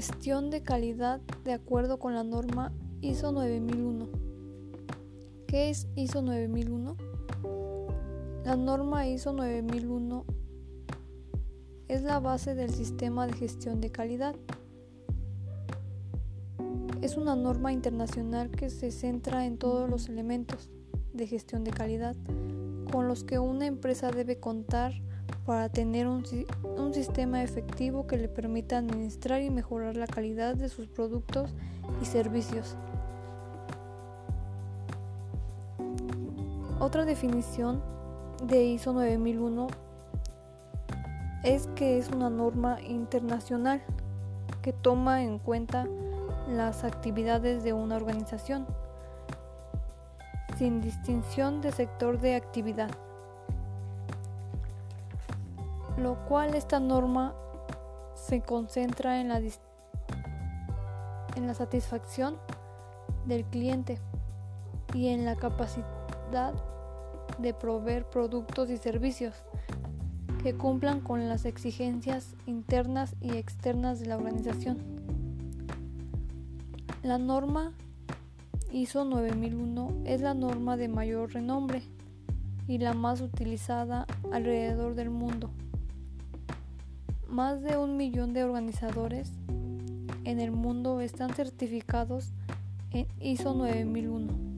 Gestión de calidad de acuerdo con la norma ISO 9001. ¿Qué es ISO 9001? La norma ISO 9001 es la base del sistema de gestión de calidad. Es una norma internacional que se centra en todos los elementos de gestión de calidad con los que una empresa debe contar para tener un, un, sistema efectivo que le permita administrar y mejorar la calidad de sus productos y servicios. Otra definición de ISO 9001 es que es una norma internacional que toma en cuenta las actividades de una organización sin distinción de sector de actividad, lo cual esta norma se concentra en la, en la satisfacción del cliente y en la capacidad de proveer productos y servicios que cumplan con las exigencias internas y externas de la organización. La norma ISO 9001 es la norma de mayor renombre y la más utilizada alrededor del mundo. Más de un millón de organizadores en el mundo están certificados en ISO 9001.